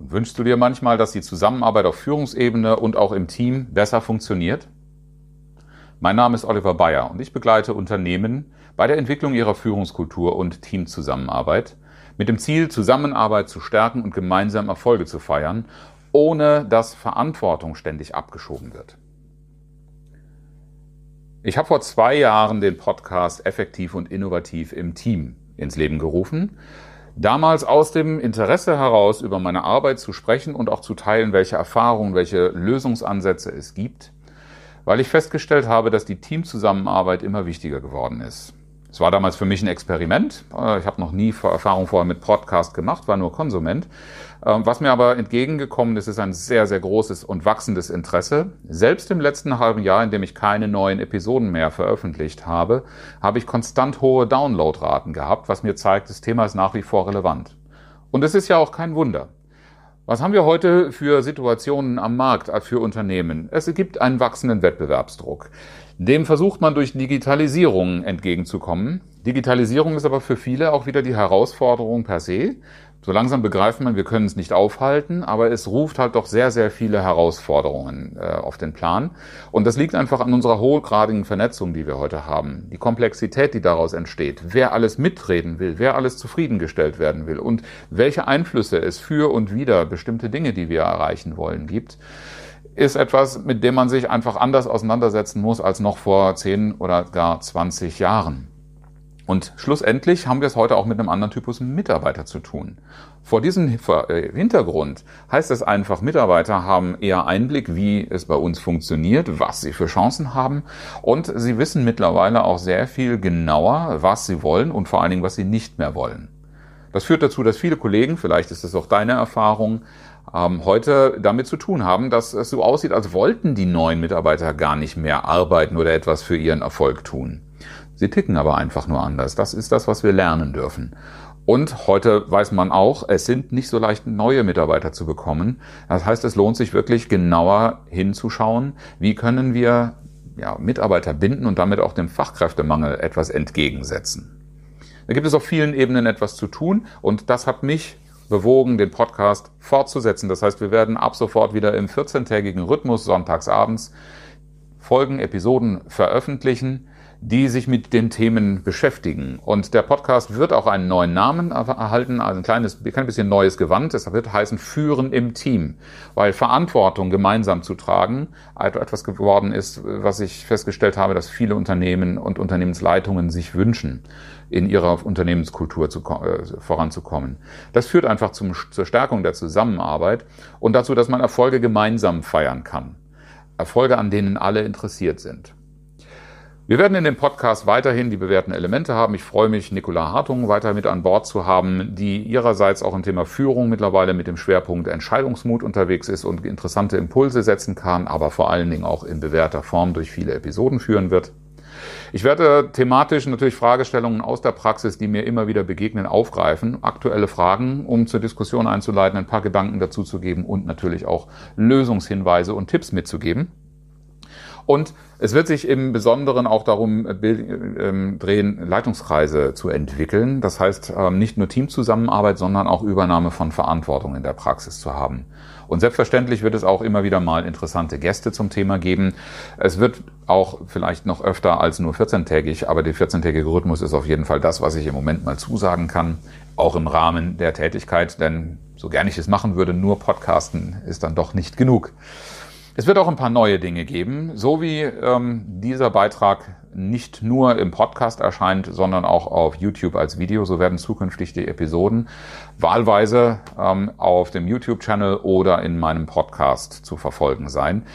Und wünschst du dir manchmal, dass die Zusammenarbeit auf Führungsebene und auch im Team besser funktioniert? Mein Name ist Oliver Bayer und ich begleite Unternehmen bei der Entwicklung ihrer Führungskultur und Teamzusammenarbeit mit dem Ziel, Zusammenarbeit zu stärken und gemeinsam Erfolge zu feiern, ohne dass Verantwortung ständig abgeschoben wird. Ich habe vor zwei Jahren den Podcast Effektiv und Innovativ im Team ins Leben gerufen Damals aus dem Interesse heraus, über meine Arbeit zu sprechen und auch zu teilen, welche Erfahrungen, welche Lösungsansätze es gibt, weil ich festgestellt habe, dass die Teamzusammenarbeit immer wichtiger geworden ist. Es war damals für mich ein Experiment. Äh, ich habe noch nie Erfahrung vorher mit Podcast gemacht, war nur Konsument. Ähm, was mir aber entgegengekommen ist, ist ein sehr, sehr großes und wachsendes Interesse. Selbst im letzten halben Jahr, in dem ich keine neuen Episoden mehr veröffentlicht habe, habe ich konstant hohe Downloadraten gehabt, was mir zeigt, das Thema ist nach wie vor relevant. Und es ist ja auch kein Wunder. Was haben wir heute für Situationen am Markt äh, für Unternehmen? Es gibt einen wachsenden Wettbewerbsdruck. Dem versucht man durch Digitalisierung entgegenzukommen. Digitalisierung ist aber für viele auch wieder die Herausforderung per se. So langsam begreift man, wir können es nicht aufhalten, aber es ruft halt doch sehr, sehr viele Herausforderungen äh, auf den Plan. Und das liegt einfach an unserer hochgradigen Vernetzung, die wir heute haben. Die Komplexität, die daraus entsteht. Wer alles mitreden will, wer alles zufriedengestellt werden will und welche Einflüsse es für und wieder bestimmte Dinge, die wir erreichen wollen, gibt ist etwas, mit dem man sich einfach anders auseinandersetzen muss als noch vor 10 oder gar 20 Jahren. Und schlussendlich haben wir es heute auch mit einem anderen Typus Mitarbeiter zu tun. Vor diesem äh, Hintergrund heißt es einfach, Mitarbeiter haben eher Einblick, wie es bei uns funktioniert, was sie für Chancen haben und sie wissen mittlerweile auch sehr viel genauer, was sie wollen und vor allen Dingen, was sie nicht mehr wollen. Das führt dazu, dass viele Kollegen, vielleicht ist es auch deine Erfahrung, ähm, heute damit zu tun haben, dass es so aussieht, als wollten die neuen Mitarbeiter gar nicht mehr arbeiten oder etwas für ihren Erfolg tun. Sie ticken aber einfach nur anders. Das ist das, was wir lernen dürfen. Und heute weiß man auch, es sind nicht so leicht neue Mitarbeiter zu bekommen. Das heißt, es lohnt sich wirklich genauer hinzuschauen, wie können wir ja, Mitarbeiter binden und damit auch dem Fachkräftemangel etwas entgegensetzen. Da gibt es auf vielen Ebenen etwas zu tun und das hat mich bewogen, den Podcast fortzusetzen. Das heißt, wir werden ab sofort wieder im 14-tägigen Rhythmus sonntagsabends Folgen, Episoden veröffentlichen, die sich mit den Themen beschäftigen. Und der Podcast wird auch einen neuen Namen erhalten, also ein kleines, ein bisschen neues Gewand. Es wird heißen Führen im Team, weil Verantwortung gemeinsam zu tragen etwas geworden ist, was ich festgestellt habe, dass viele Unternehmen und Unternehmensleitungen sich wünschen in ihrer Unternehmenskultur zu, äh, voranzukommen. Das führt einfach zum, zur Stärkung der Zusammenarbeit und dazu, dass man Erfolge gemeinsam feiern kann. Erfolge, an denen alle interessiert sind. Wir werden in dem Podcast weiterhin die bewährten Elemente haben. Ich freue mich, Nicola Hartung weiter mit an Bord zu haben, die ihrerseits auch im Thema Führung mittlerweile mit dem Schwerpunkt Entscheidungsmut unterwegs ist und interessante Impulse setzen kann, aber vor allen Dingen auch in bewährter Form durch viele Episoden führen wird. Ich werde thematisch natürlich Fragestellungen aus der Praxis, die mir immer wieder begegnen, aufgreifen, aktuelle Fragen, um zur Diskussion einzuleiten, ein paar Gedanken dazu zu geben und natürlich auch Lösungshinweise und Tipps mitzugeben. Und es wird sich im Besonderen auch darum äh, ähm, drehen, Leitungskreise zu entwickeln. Das heißt, ähm, nicht nur Teamzusammenarbeit, sondern auch Übernahme von Verantwortung in der Praxis zu haben. Und selbstverständlich wird es auch immer wieder mal interessante Gäste zum Thema geben. Es wird auch vielleicht noch öfter als nur 14-tägig, aber der 14-tägige Rhythmus ist auf jeden Fall das, was ich im Moment mal zusagen kann, auch im Rahmen der Tätigkeit, denn so gern ich es machen würde, nur Podcasten ist dann doch nicht genug. Es wird auch ein paar neue Dinge geben, so wie ähm, dieser Beitrag nicht nur im Podcast erscheint, sondern auch auf YouTube als Video. So werden zukünftig die Episoden wahlweise ähm, auf dem YouTube-Channel oder in meinem Podcast zu verfolgen sein.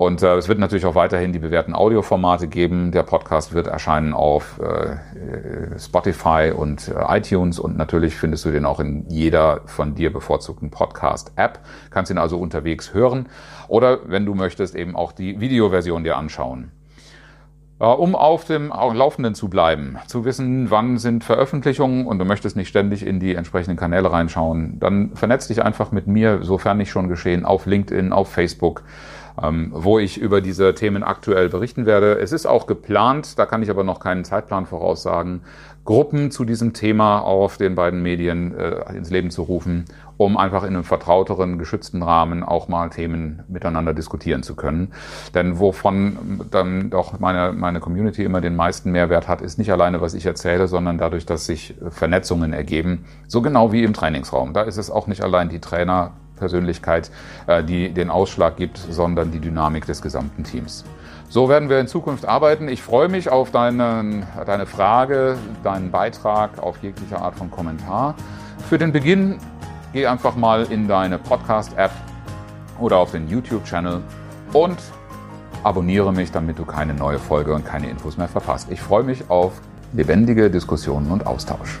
Und äh, es wird natürlich auch weiterhin die bewährten Audioformate geben. Der Podcast wird erscheinen auf äh, Spotify und äh, iTunes und natürlich findest du den auch in jeder von dir bevorzugten Podcast-App. Kannst ihn also unterwegs hören oder wenn du möchtest eben auch die Videoversion dir anschauen. Äh, um auf dem Laufenden zu bleiben, zu wissen, wann sind Veröffentlichungen und du möchtest nicht ständig in die entsprechenden Kanäle reinschauen, dann vernetz dich einfach mit mir, sofern nicht schon geschehen, auf LinkedIn, auf Facebook, wo ich über diese Themen aktuell berichten werde. Es ist auch geplant, da kann ich aber noch keinen Zeitplan voraussagen, Gruppen zu diesem Thema auf den beiden Medien äh, ins Leben zu rufen, um einfach in einem vertrauteren, geschützten Rahmen auch mal Themen miteinander diskutieren zu können. Denn wovon dann doch meine, meine Community immer den meisten Mehrwert hat, ist nicht alleine, was ich erzähle, sondern dadurch, dass sich Vernetzungen ergeben. So genau wie im Trainingsraum. Da ist es auch nicht allein die Trainerpersönlichkeit, äh, die den Ausschlag gibt, sondern die Dynamik des gesamten Teams. So werden wir in Zukunft arbeiten. Ich freue mich auf deine, deine Frage, deinen Beitrag, auf jegliche Art von Kommentar. Für den Beginn geh einfach mal in deine Podcast-App oder auf den YouTube-Channel und abonniere mich, damit du keine neue Folge und keine Infos mehr verpasst. Ich freue mich auf lebendige Diskussionen und Austausch.